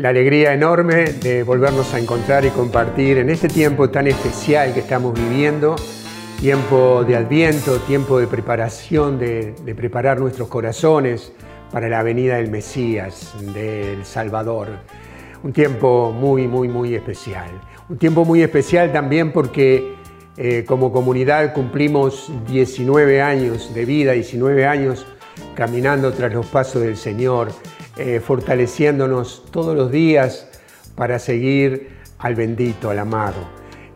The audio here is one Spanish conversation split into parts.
la alegría enorme de volvernos a encontrar y compartir en este tiempo tan especial que estamos viviendo, tiempo de adviento, tiempo de preparación, de, preparar nuestros corazones para la venida del Mesías, del Salvador. Un tiempo muy, muy, muy especial. Un tiempo muy especial también porque eh, como comunidad cumplimos 19 años de vida, 19 años caminando tras los pasos del Señor eh, fortaleciéndonos todos los días para seguir al bendito, al amado.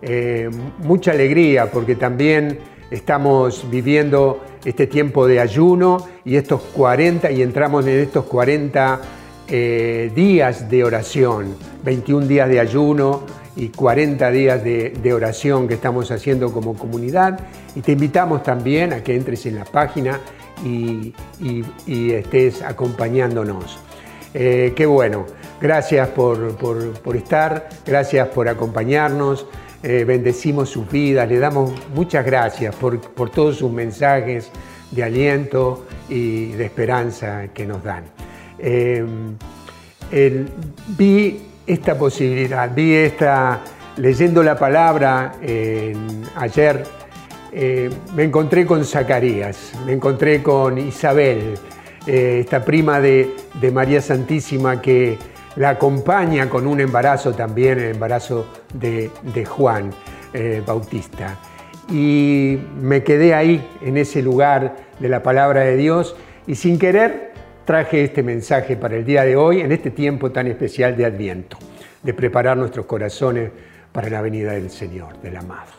Eh, mucha alegría porque también estamos viviendo este tiempo de ayuno y estos 40 y entramos en estos 40 eh, días de oración, 21 días de ayuno y 40 días de, oración que estamos haciendo como comunidad. Y te invitamos también a que entres en la página y estés acompañándonos. Eh, qué bueno. Gracias por, estar, gracias por acompañarnos. Eh, bendecimos sus vidas, le damos muchas gracias por, todos sus mensajes de aliento y de esperanza que nos dan. Eh, vi esta posibilidad, vi esta, leyendo la palabra ayer, me encontré con Zacarías, me encontré con Isabel, eh, esta prima de, María Santísima que la acompaña con un embarazo también, el embarazo de, Juan eh, Bautista. Y me quedé ahí, en ese lugar de la palabra de Dios, y sin querer traje este mensaje para el día de hoy, en este tiempo tan especial de Adviento, de preparar nuestros corazones para la venida del Señor, del amado.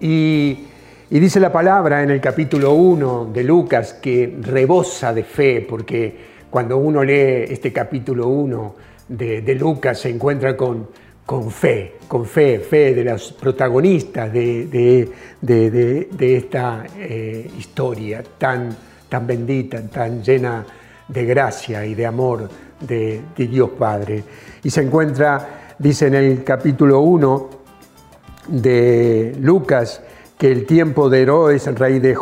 Y y dice la palabra en el capítulo 1 de Lucas que rebosa de fe, porque cuando uno lee este capítulo 1 de, Lucas se encuentra con, con fe, con fe, fe de los protagonistas de, esta eh, historia tan, tan bendita, tan llena de gracia y de amor de, Dios Padre. Y se encuentra, dice en el capítulo 1 de Lucas, que el tiempo de Herodes, rey de,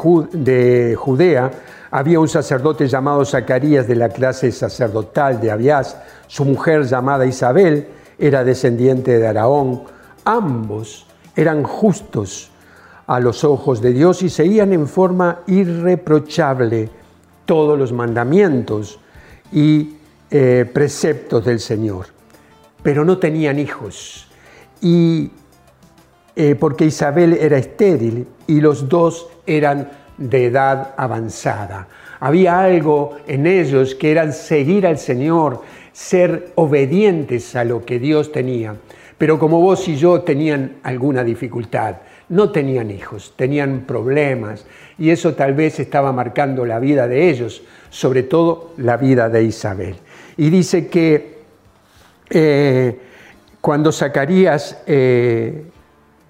Judea, había un sacerdote llamado Zacarías de la clase sacerdotal de Abiás, su mujer llamada Isabel era descendiente de Araón, ambos eran justos a los ojos de Dios y seguían en forma irreprochable todos los mandamientos y eh, preceptos del Señor, pero no tenían hijos. Y eh, porque Isabel era estéril y los dos eran de edad avanzada. Había algo en ellos que eran seguir al Señor, ser obedientes a lo que Dios tenía. Pero como vos y yo tenían alguna dificultad, no tenían hijos, tenían problemas y eso tal vez estaba marcando la vida de ellos, sobre todo la vida de Isabel. Y dice que eh, cuando Zacarías eh,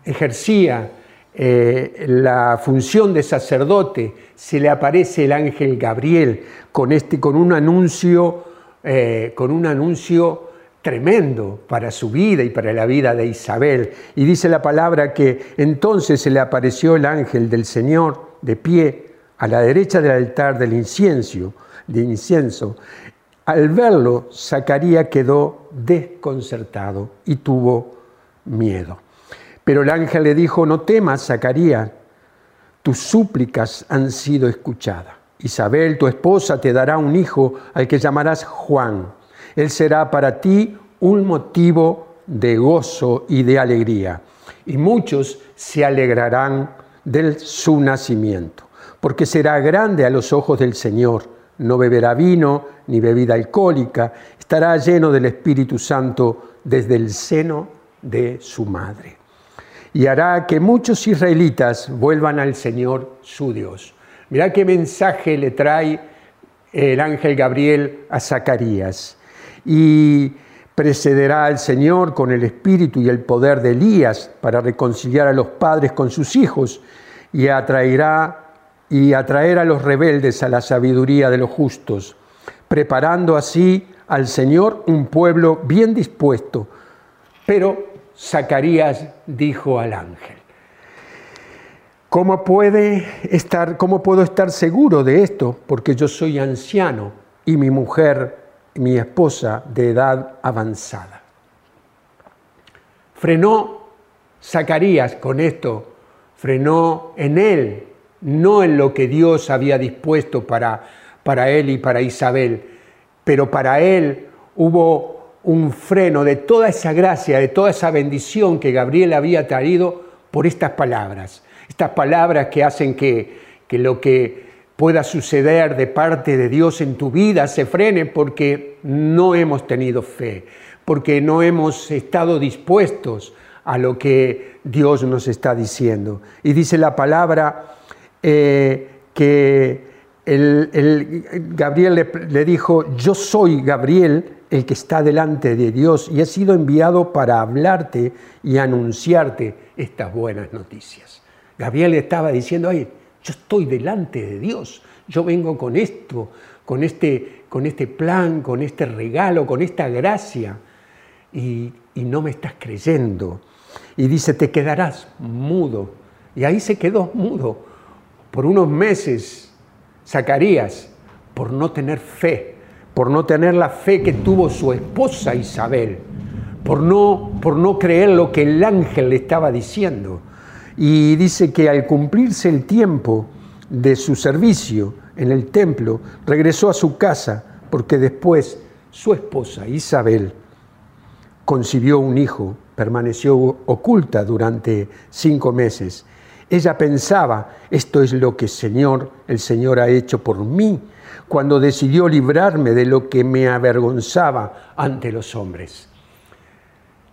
ejercía eh, la función de sacerdote, se le aparece el ángel Gabriel con, este, con, un, anuncio, eh, con un anuncio tremendo para su vida y para la vida de Isabel. Y dice la palabra que entonces se le apareció el ángel del Señor de pie a la derecha del altar del incienso. De incienso. Al verlo, Zacarías quedó desconcertado y tuvo miedo. Pero el ángel le dijo, no temas, Zacarías, tus súplicas han sido escuchadas. Isabel, tu esposa, te dará un hijo al que llamarás Juan. Él será para ti un motivo de gozo y de alegría. Y muchos se alegrarán de su nacimiento, porque será grande a los ojos del Señor. No beberá vino ni bebida alcohólica, estará lleno del Espíritu Santo desde el seno de su madre y hará que muchos israelitas vuelvan al Señor su Dios. Mirá qué mensaje le trae el ángel Gabriel a Zacarías. Y precederá al Señor con el espíritu y el poder de Elías para reconciliar a los padres con sus hijos y atraerá y atraer a los rebeldes a la sabiduría de los justos, preparando así al Señor un pueblo bien dispuesto, pero Zacarías dijo al ángel, ¿cómo, puede estar, ¿cómo puedo estar seguro de esto? Porque yo soy anciano y mi mujer mi esposa de edad avanzada. Frenó Zacarías con esto, frenó en él, no en lo que Dios había dispuesto para, para él y para Isabel, pero para él hubo un freno de toda esa gracia, de toda esa bendición que Gabriel había traído por estas palabras. Estas palabras que hacen que, que lo que pueda suceder de parte de Dios en tu vida se frene porque no hemos tenido fe, porque no hemos estado dispuestos a lo que Dios nos está diciendo. Y dice la palabra eh, que el, Gabriel le, dijo, yo soy Gabriel, el que está delante de Dios y he sido enviado para hablarte y anunciarte estas buenas noticias. Gabriel estaba diciendo, ay, yo estoy delante de Dios, yo vengo con esto, con este, con este plan, con este regalo, con esta gracia, y no me estás creyendo. Y dice, te quedarás mudo. Y ahí se quedó mudo por unos meses Zacarías por no tener fe, por no tener la fe que tuvo su esposa Isabel, por no, por no creer lo que el ángel le estaba diciendo. Y dice que al cumplirse el tiempo de su servicio en el templo, regresó a su casa porque después su esposa Isabel concibió un hijo, permaneció oculta durante cinco meses. Ella pensaba, esto es lo que Señor, el Señor ha hecho por mí, cuando decidió librarme de lo que me avergonzaba ante los hombres.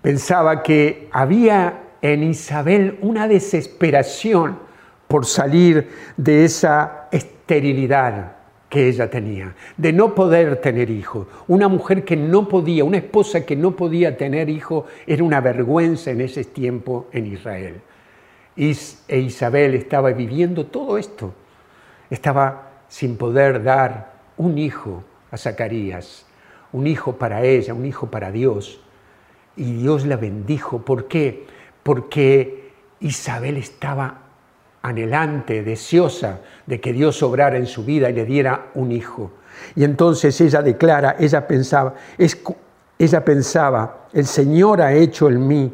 Pensaba que había en Isabel una desesperación por salir de esa esterilidad que ella tenía, de no poder tener hijos. Una mujer que no podía, una esposa que no podía tener hijos, era una vergüenza en ese tiempo en Israel. E Isabel estaba viviendo todo esto. Estaba sin poder dar un hijo a Zacarías, un hijo para ella, un hijo para Dios. Y Dios la bendijo. ¿Por qué? Porque Isabel estaba anhelante, deseosa de que Dios obrara en su vida y le diera un hijo. Y entonces ella declara, ella pensaba, ella pensaba, el Señor ha hecho en mí,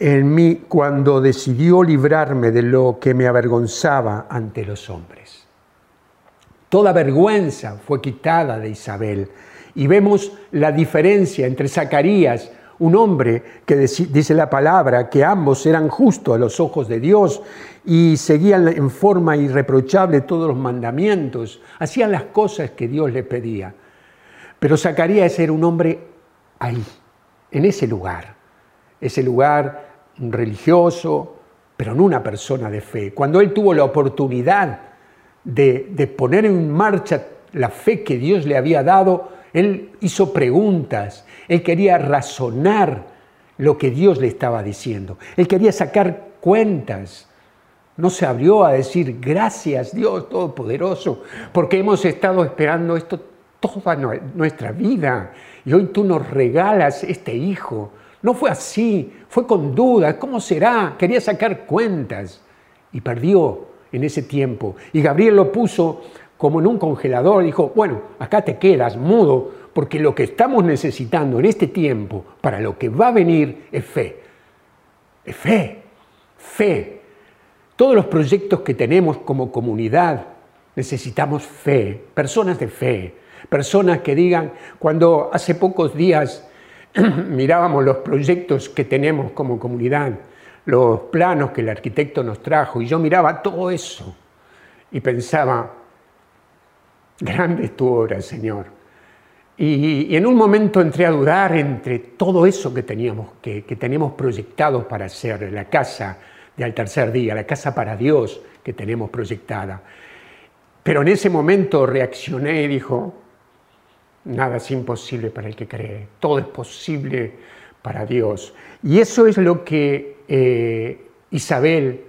en mí cuando decidió librarme de lo que me avergonzaba ante los hombres. Toda vergüenza fue quitada de Isabel y vemos la diferencia entre Zacarías, un hombre que dice la palabra que ambos eran justos a los ojos de Dios y seguían en forma irreprochable todos los mandamientos, hacían las cosas que Dios le pedía. Pero Zacarías era un hombre ahí, en ese lugar, ese lugar religioso, pero no una persona de fe. Cuando él tuvo la oportunidad de, poner en marcha la fe que Dios le había dado, él hizo preguntas, él quería razonar lo que Dios le estaba diciendo, él quería sacar cuentas. No se abrió a decir gracias Dios Todopoderoso, porque hemos estado esperando esto toda nuestra vida y hoy tú nos regalas este hijo. No fue así, fue con dudas. ¿Cómo será? Quería sacar cuentas y perdió en ese tiempo. Y Gabriel lo puso como en un congelador. Dijo, bueno, acá te quedas mudo porque lo que estamos necesitando en este tiempo para lo que va a venir es fe. Es fe, fe. Todos los proyectos que tenemos como comunidad necesitamos fe, personas de fe, personas que digan, cuando hace pocos días mirábamos los proyectos que tenemos como comunidad, los planos que el arquitecto nos trajo, y yo miraba todo eso y pensaba, grande es tu obra, Señor. Y, en un momento entré a dudar entre todo eso que teníamos, que, que teníamos proyectado para hacer, la casa del tercer día, la casa para Dios que tenemos proyectada. Pero en ese momento reaccioné y dijo, Nada es imposible para el que cree, todo es posible para Dios. Y eso es lo que eh, Isabel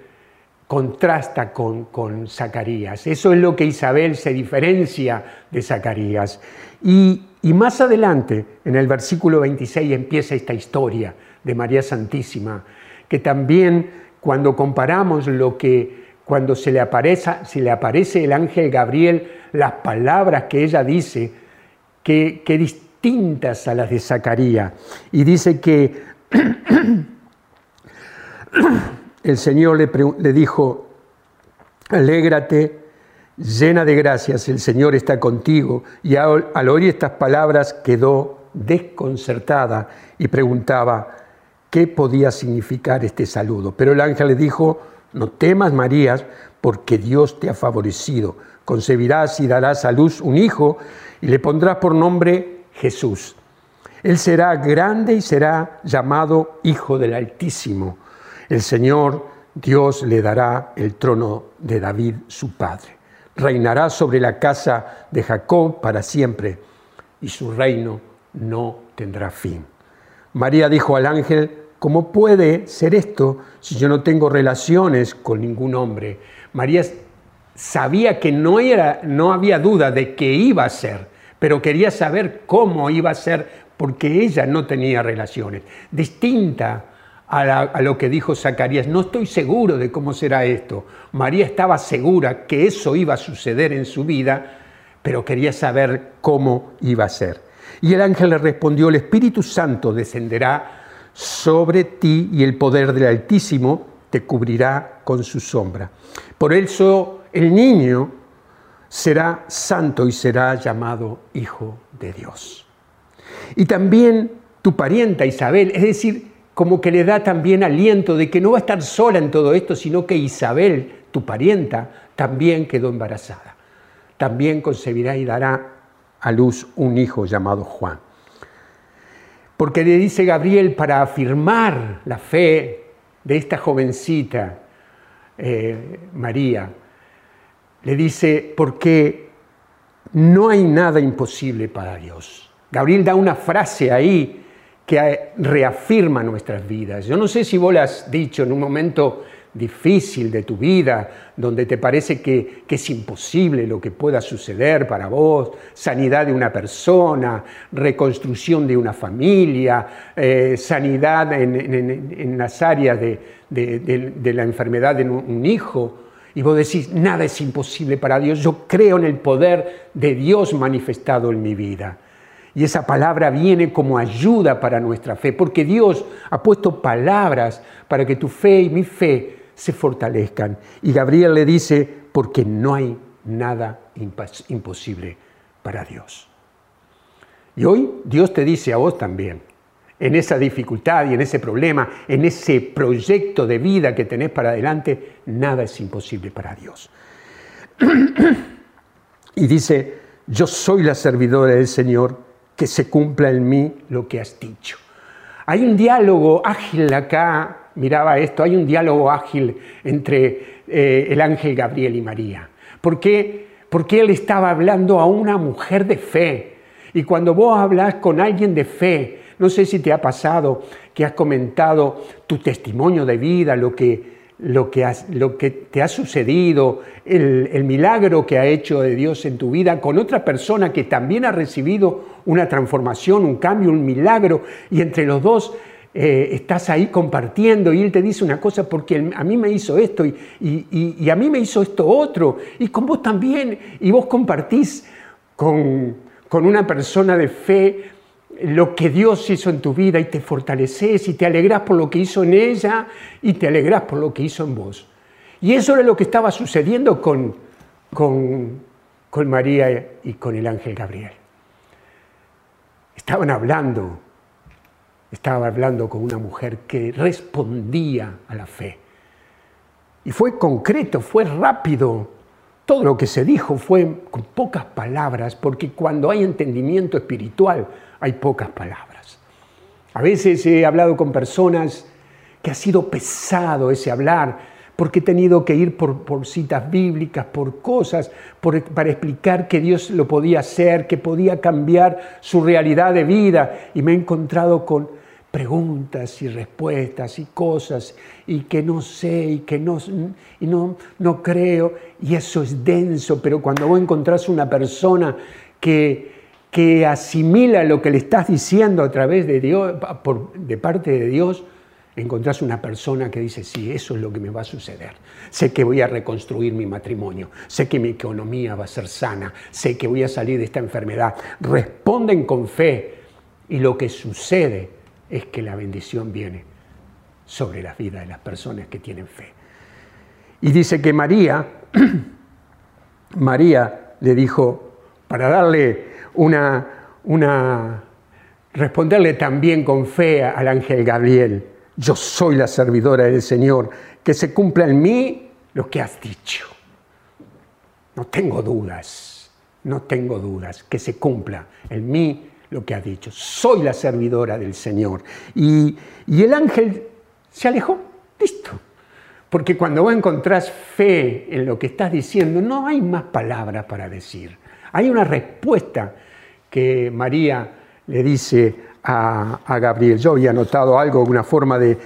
contrasta con, con, Zacarías, eso es lo que Isabel se diferencia de Zacarías. Y, y más adelante, en el versículo 26, empieza esta historia de María Santísima, que también cuando comparamos lo que cuando se le aparece, se le aparece el ángel Gabriel, las palabras que ella dice, que, distintas a las de Zacarías. Y dice que el Señor le, dijo, alégrate, llena de gracias, el Señor está contigo. Y al oír estas palabras quedó desconcertada y preguntaba qué podía significar este saludo. Pero el ángel le dijo, no temas María, porque Dios te ha favorecido. Concebirás y darás a luz un hijo y le pondrás por nombre Jesús. Él será grande y será llamado Hijo del Altísimo. El Señor Dios le dará el trono de David, su padre. Reinará sobre la casa de Jacob para siempre y su reino no tendrá fin. María dijo al ángel, ¿cómo puede ser esto si yo no tengo relaciones con ningún hombre? María sabía que no, era, no había duda de que iba a ser, pero quería saber cómo iba a ser porque ella no tenía relaciones. Distinta a, lo que dijo Zacarías, no estoy seguro de cómo será esto. María estaba segura que eso iba a suceder en su vida, pero quería saber cómo iba a ser. Y el ángel le respondió, el Espíritu Santo descenderá sobre ti y el poder del Altísimo te cubrirá con su sombra. Por eso el niño será santo y será llamado Hijo de Dios. Y también tu parienta Isabel, es decir, como que le da también aliento de que no va a estar sola en todo esto, sino que Isabel, tu parienta, también quedó embarazada. También concebirá y dará a luz un hijo llamado Juan. Porque le dice Gabriel para afirmar la fe de esta jovencita, eh, María, le dice, porque no hay nada imposible para Dios. Gabriel da una frase ahí que reafirma nuestras vidas. Yo no sé si vos lo has dicho en un momento difícil de tu vida, donde te parece que, es imposible lo que pueda suceder para vos, sanidad de una persona, reconstrucción de una familia, eh, sanidad en, las áreas de, la enfermedad de un hijo. Y vos decís, nada es imposible para Dios, yo creo en el poder de Dios manifestado en mi vida. Y esa palabra viene como ayuda para nuestra fe, porque Dios ha puesto palabras para que tu fe y mi fe se fortalezcan. Y Gabriel le dice, porque no hay nada imposible para Dios. Y hoy Dios te dice a vos también, en esa dificultad y en ese problema, en ese proyecto de vida que tenés para adelante, nada es imposible para Dios. y dice, yo soy la servidora del Señor, que se cumpla en mí lo que has dicho. Hay un diálogo ágil acá miraba esto, hay un diálogo ágil entre eh, el ángel Gabriel y María. ¿Por qué? Porque él estaba hablando a una mujer de fe. Y cuando vos hablas con alguien de fe, no sé si te ha pasado que has comentado tu testimonio de vida, lo que, lo que, te ha sucedido, el, milagro que ha hecho de Dios en tu vida, con otra persona que también ha recibido una transformación, un cambio, un milagro, y entre los dos eh, estás ahí compartiendo y él te dice una cosa porque a mí me hizo esto y, a mí me hizo esto otro y con vos también y vos compartís con, con una persona de fe lo que Dios hizo en tu vida y te fortaleces y te alegrás por lo que hizo en ella y te alegrás por lo que hizo en vos. Y eso era lo que estaba sucediendo con, con, con María y con el ángel Gabriel. Estaban hablando estaba hablando con una mujer que respondía a la fe. Y fue concreto, fue rápido. Todo lo que se dijo fue con pocas palabras, porque cuando hay entendimiento espiritual hay pocas palabras. A veces he hablado con personas que ha sido pesado ese hablar, porque he tenido que ir por, citas bíblicas, por cosas, para explicar que Dios lo podía hacer, que podía cambiar su realidad de vida. Y me he encontrado con preguntas y respuestas y cosas y que no sé y que no, y no, no creo y eso es denso, pero cuando vos encontrás una persona que, asimila lo que le estás diciendo a través de Dios, por, de parte de Dios, encontrás una persona que dice, sí, eso es lo que me va a suceder. Sé que voy a reconstruir mi matrimonio, sé que mi economía va a ser sana, sé que voy a salir de esta enfermedad. Responden con fe y lo que sucede es que la bendición viene sobre la vida de las personas que tienen fe. Y dice que María, María le dijo, para darle una, una, responderle también con fe al ángel Gabriel, yo soy la servidora del Señor, que se cumpla en mí lo que has dicho. No tengo dudas, no tengo dudas, que se cumpla en mí lo que has dicho. Soy la servidora del Señor. Y, y el ángel se alejó, listo. Porque cuando vos encontrás fe en lo que estás diciendo, no hay más palabras para decir. Hay una respuesta que María le dice a, Gabriel. Yo había notado algo, una forma de,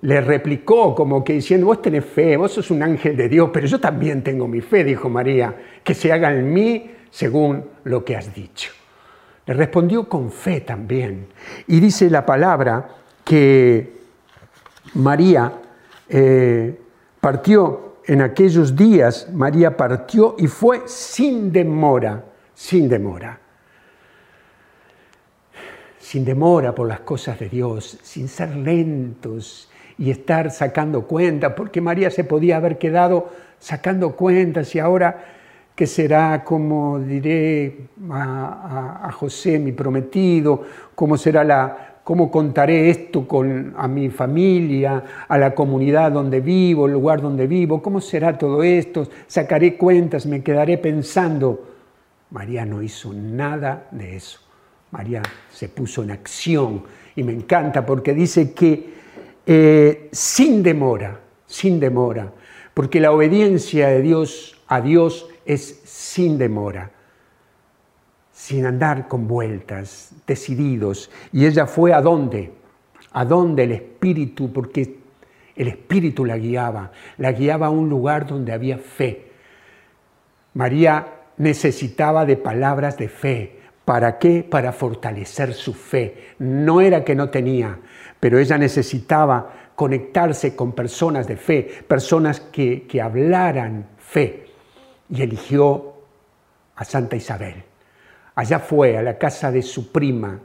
Le replicó como que diciendo, vos tenés fe, vos sos un ángel de Dios, pero yo también tengo mi fe, dijo María, que se haga en mí según lo que has dicho. Respondió con fe también. Y dice la palabra que María eh, partió en aquellos días, María partió y fue sin demora, sin demora. Sin demora por las cosas de Dios, sin ser lentos y estar sacando cuentas, porque María se podía haber quedado sacando cuentas y ahora, ¿qué será? como diré a, a José, mi prometido? ¿Cómo será la, ¿Cómo contaré esto con, a mi familia, a la comunidad donde vivo, el lugar donde vivo? ¿Cómo será todo esto? ¿Sacaré cuentas? ¿Me quedaré pensando? María no hizo nada de eso. María se puso en acción y me encanta porque dice que eh, sin demora, sin demora, porque la obediencia de Dios a Dios es sin demora sin andar con vueltas, decididos. Y ella fue a dónde? A dónde el Espíritu, porque el Espíritu la guiaba, la guiaba a un lugar donde había fe. María necesitaba de palabras de fe. ¿Para qué? Para fortalecer su fe. No era que no tenía, pero ella necesitaba conectarse con personas de fe, personas que, que hablaran fe. Y eligió a Santa Isabel. Allá fue, a la casa de su prima,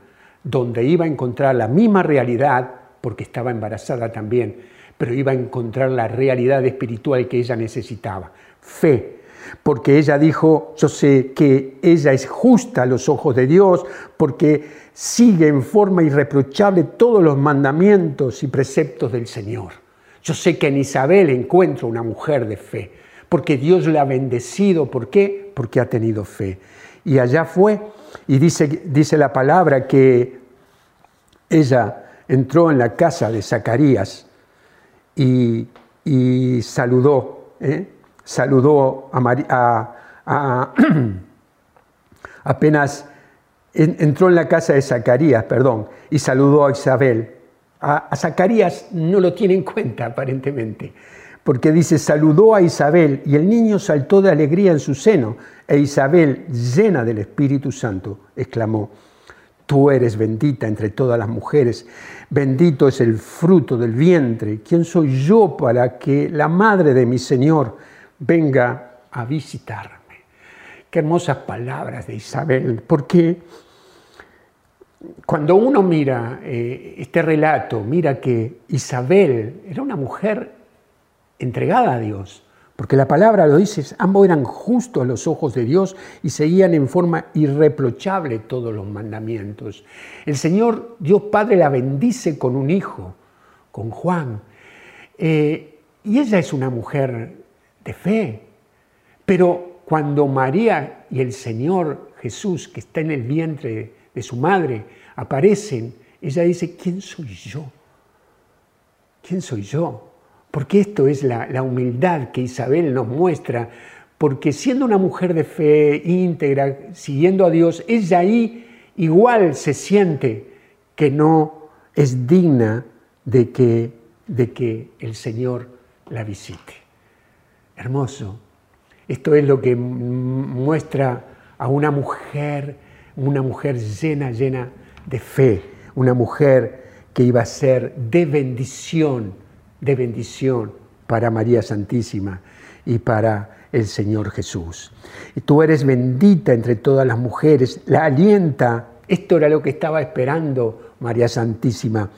donde iba a encontrar la misma realidad, porque estaba embarazada también, pero iba a encontrar la realidad espiritual que ella necesitaba, fe. Porque ella dijo, yo sé que ella es justa a los ojos de Dios, porque sigue en forma irreprochable todos los mandamientos y preceptos del Señor. Yo sé que en Isabel encuentro una mujer de fe, porque Dios la ha bendecido. ¿Por qué? Porque ha tenido fe y allá fue. Y dice, dice la palabra que ella entró en la casa de Zacarías y, saludó, ¿eh? saludó a, apenas entró en la casa de Zacarías, perdón, y saludó a Isabel. a Zacarías no lo tiene en cuenta aparentemente, porque dice, saludó a Isabel y el niño saltó de alegría en su seno, e Isabel, llena del Espíritu Santo, exclamó, tú eres bendita entre todas las mujeres, bendito es el fruto del vientre, ¿quién soy yo para que la madre de mi Señor venga a visitarme? Qué hermosas palabras de Isabel, porque cuando uno mira eh, este relato, mira que Isabel era una mujer entregada a Dios, porque la palabra lo dice, ambos eran justos a los ojos de Dios y seguían en forma irreprochable todos los mandamientos. El Señor, Dios Padre, la bendice con un hijo, con Juan. Eh, y ella es una mujer de fe. Pero cuando María y el Señor Jesús, que está en el vientre de su madre, aparecen, ella dice, ¿quién soy yo? ¿Quién soy yo? Porque esto es la, humildad que Isabel nos muestra, porque siendo una mujer de fe íntegra, siguiendo a Dios, ella ahí igual se siente que no es digna de que, de que el Señor la visite. Hermoso. Esto es lo que muestra a una mujer, una mujer llena, llena de fe, una mujer que iba a ser de bendición, de bendición para María Santísima y para el Señor Jesús. Y tú eres bendita entre todas las mujeres, la alienta. Esto era lo que estaba esperando María Santísima.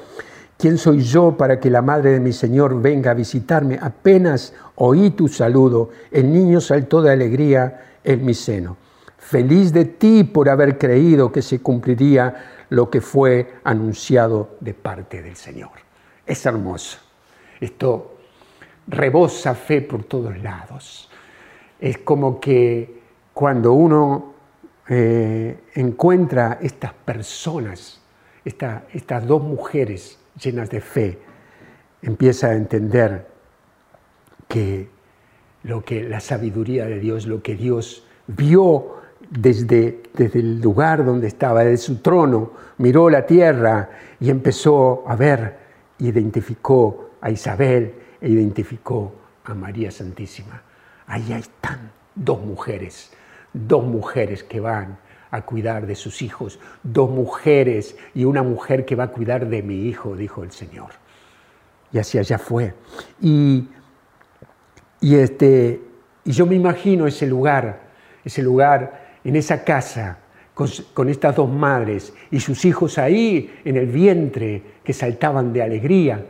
¿Quién soy yo para que la madre de mi Señor venga a visitarme? Apenas oí tu saludo, el niño saltó de alegría en mi seno. Feliz de ti por haber creído que se cumpliría lo que fue anunciado de parte del Señor. Es hermoso. Esto rebosa fe por todos lados. Es como que cuando uno eh, encuentra estas personas, estas dos mujeres llenas de fe, empieza a entender que lo que la sabiduría de Dios, lo que Dios vio desde, desde el lugar donde estaba, desde su trono, miró la tierra y empezó a ver, identificó a Isabel e identificó a María Santísima. Ahí están dos mujeres, dos mujeres que van a cuidar de sus hijos, dos mujeres y una mujer que va a cuidar de mi hijo, dijo el Señor. Y así allá fue. Y, y, este, y yo me imagino ese lugar, ese lugar en esa casa con, estas dos madres y sus hijos ahí en el vientre que saltaban de alegría.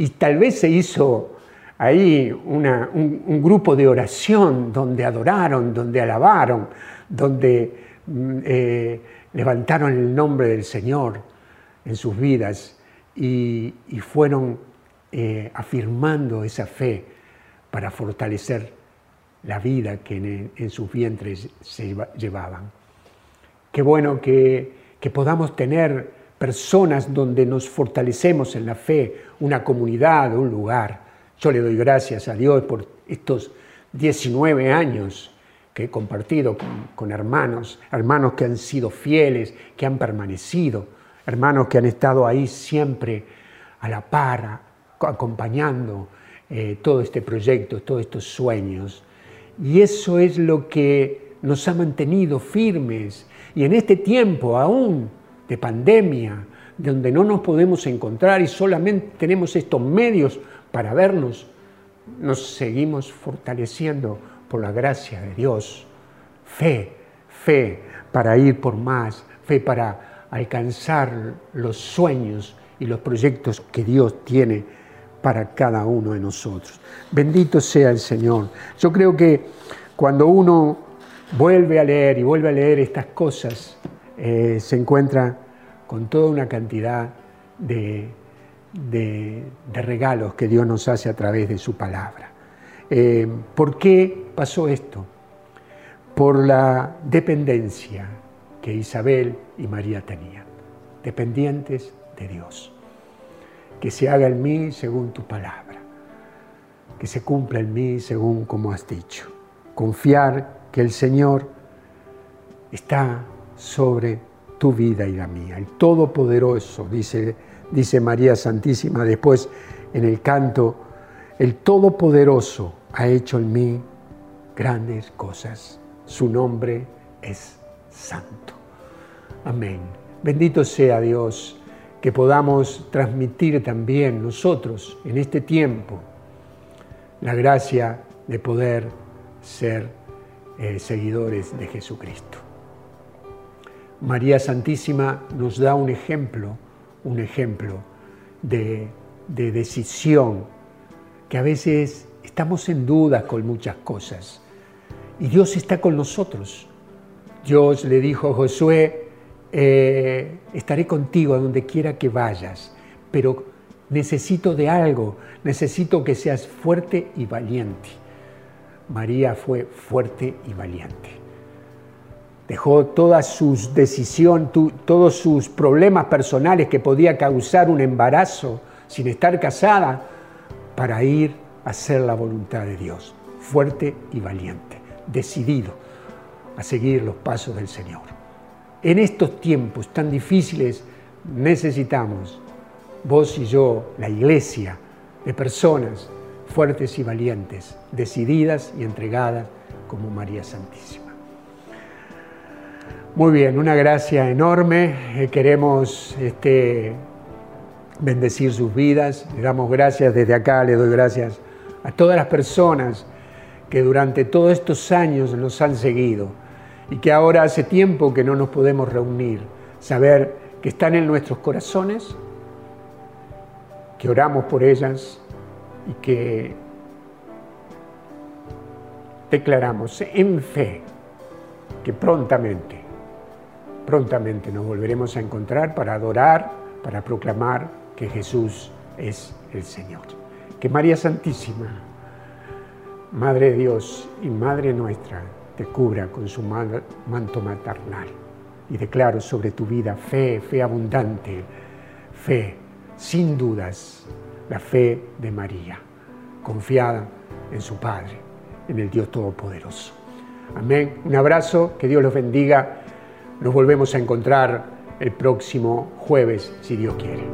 Y tal vez se hizo ahí un, grupo de oración donde adoraron, donde alabaron, donde mm, eh, levantaron el nombre del Señor en sus vidas y, fueron eh, afirmando esa fe para fortalecer la vida que en, sus vientres se llevaban. Qué bueno que, que podamos tener personas donde nos fortalecemos en la fe, una comunidad, un lugar. Yo le doy gracias a Dios por estos 19 años que he compartido con, hermanos, hermanos que han sido fieles, que han permanecido, hermanos que han estado ahí siempre a la par, acompañando eh, todo este proyecto, todos estos sueños. Y eso es lo que nos ha mantenido firmes. Y en este tiempo aún de pandemia, donde no nos podemos encontrar y solamente tenemos estos medios para vernos, nos seguimos fortaleciendo por la gracia de Dios. Fe, fe para ir por más, fe para alcanzar los sueños y los proyectos que Dios tiene para cada uno de nosotros. Bendito sea el Señor. Yo creo que cuando uno vuelve a leer y vuelve a leer estas cosas, eh, se encuentra con toda una cantidad de, regalos que Dios nos hace a través de su palabra. Eh, ¿Por qué pasó esto? Por la dependencia que Isabel y María tenían, dependientes de Dios que se haga en mí según tu palabra, que se cumpla en mí según como has dicho. Confiar que el Señor está sobre tu vida y la mía. El Todopoderoso, dice, dice María Santísima después en el canto, el Todopoderoso ha hecho en mí grandes cosas. Su nombre es santo. Amén. Bendito sea Dios que podamos transmitir también nosotros en este tiempo la gracia de poder ser eh, seguidores de Jesucristo. María Santísima nos da un ejemplo, un ejemplo de, de decisión, que a veces estamos en duda con muchas cosas. Y Dios está con nosotros. Dios le dijo a Josué, eh, estaré contigo a donde quiera que vayas, pero necesito de algo, necesito que seas fuerte y valiente. María fue fuerte y valiente. Dejó todas sus decisiones, todos sus problemas personales que podía causar un embarazo sin estar casada, para ir a hacer la voluntad de Dios. Fuerte y valiente, decidido a seguir los pasos del Señor. En estos tiempos tan difíciles necesitamos, vos y yo, la iglesia, de personas fuertes y valientes, decididas y entregadas como María Santísima. Muy bien, una gracia enorme. Eh, queremos este, bendecir sus vidas. Le damos gracias desde acá, le doy gracias a todas las personas que durante todos estos años nos han seguido y que ahora hace tiempo que no nos podemos reunir, saber que están en nuestros corazones, que oramos por ellas y que declaramos en fe que prontamente, prontamente nos volveremos a encontrar para adorar, para proclamar que Jesús es el Señor. Que María Santísima, Madre de Dios y Madre nuestra, te cubra con su manto maternal. Y declaro sobre tu vida fe, fe abundante, fe, sin dudas, la fe de María, confiada en su Padre, en el Dios Todopoderoso. Amén. Un abrazo, que Dios los bendiga. Nos volvemos a encontrar el próximo jueves, si Dios quiere.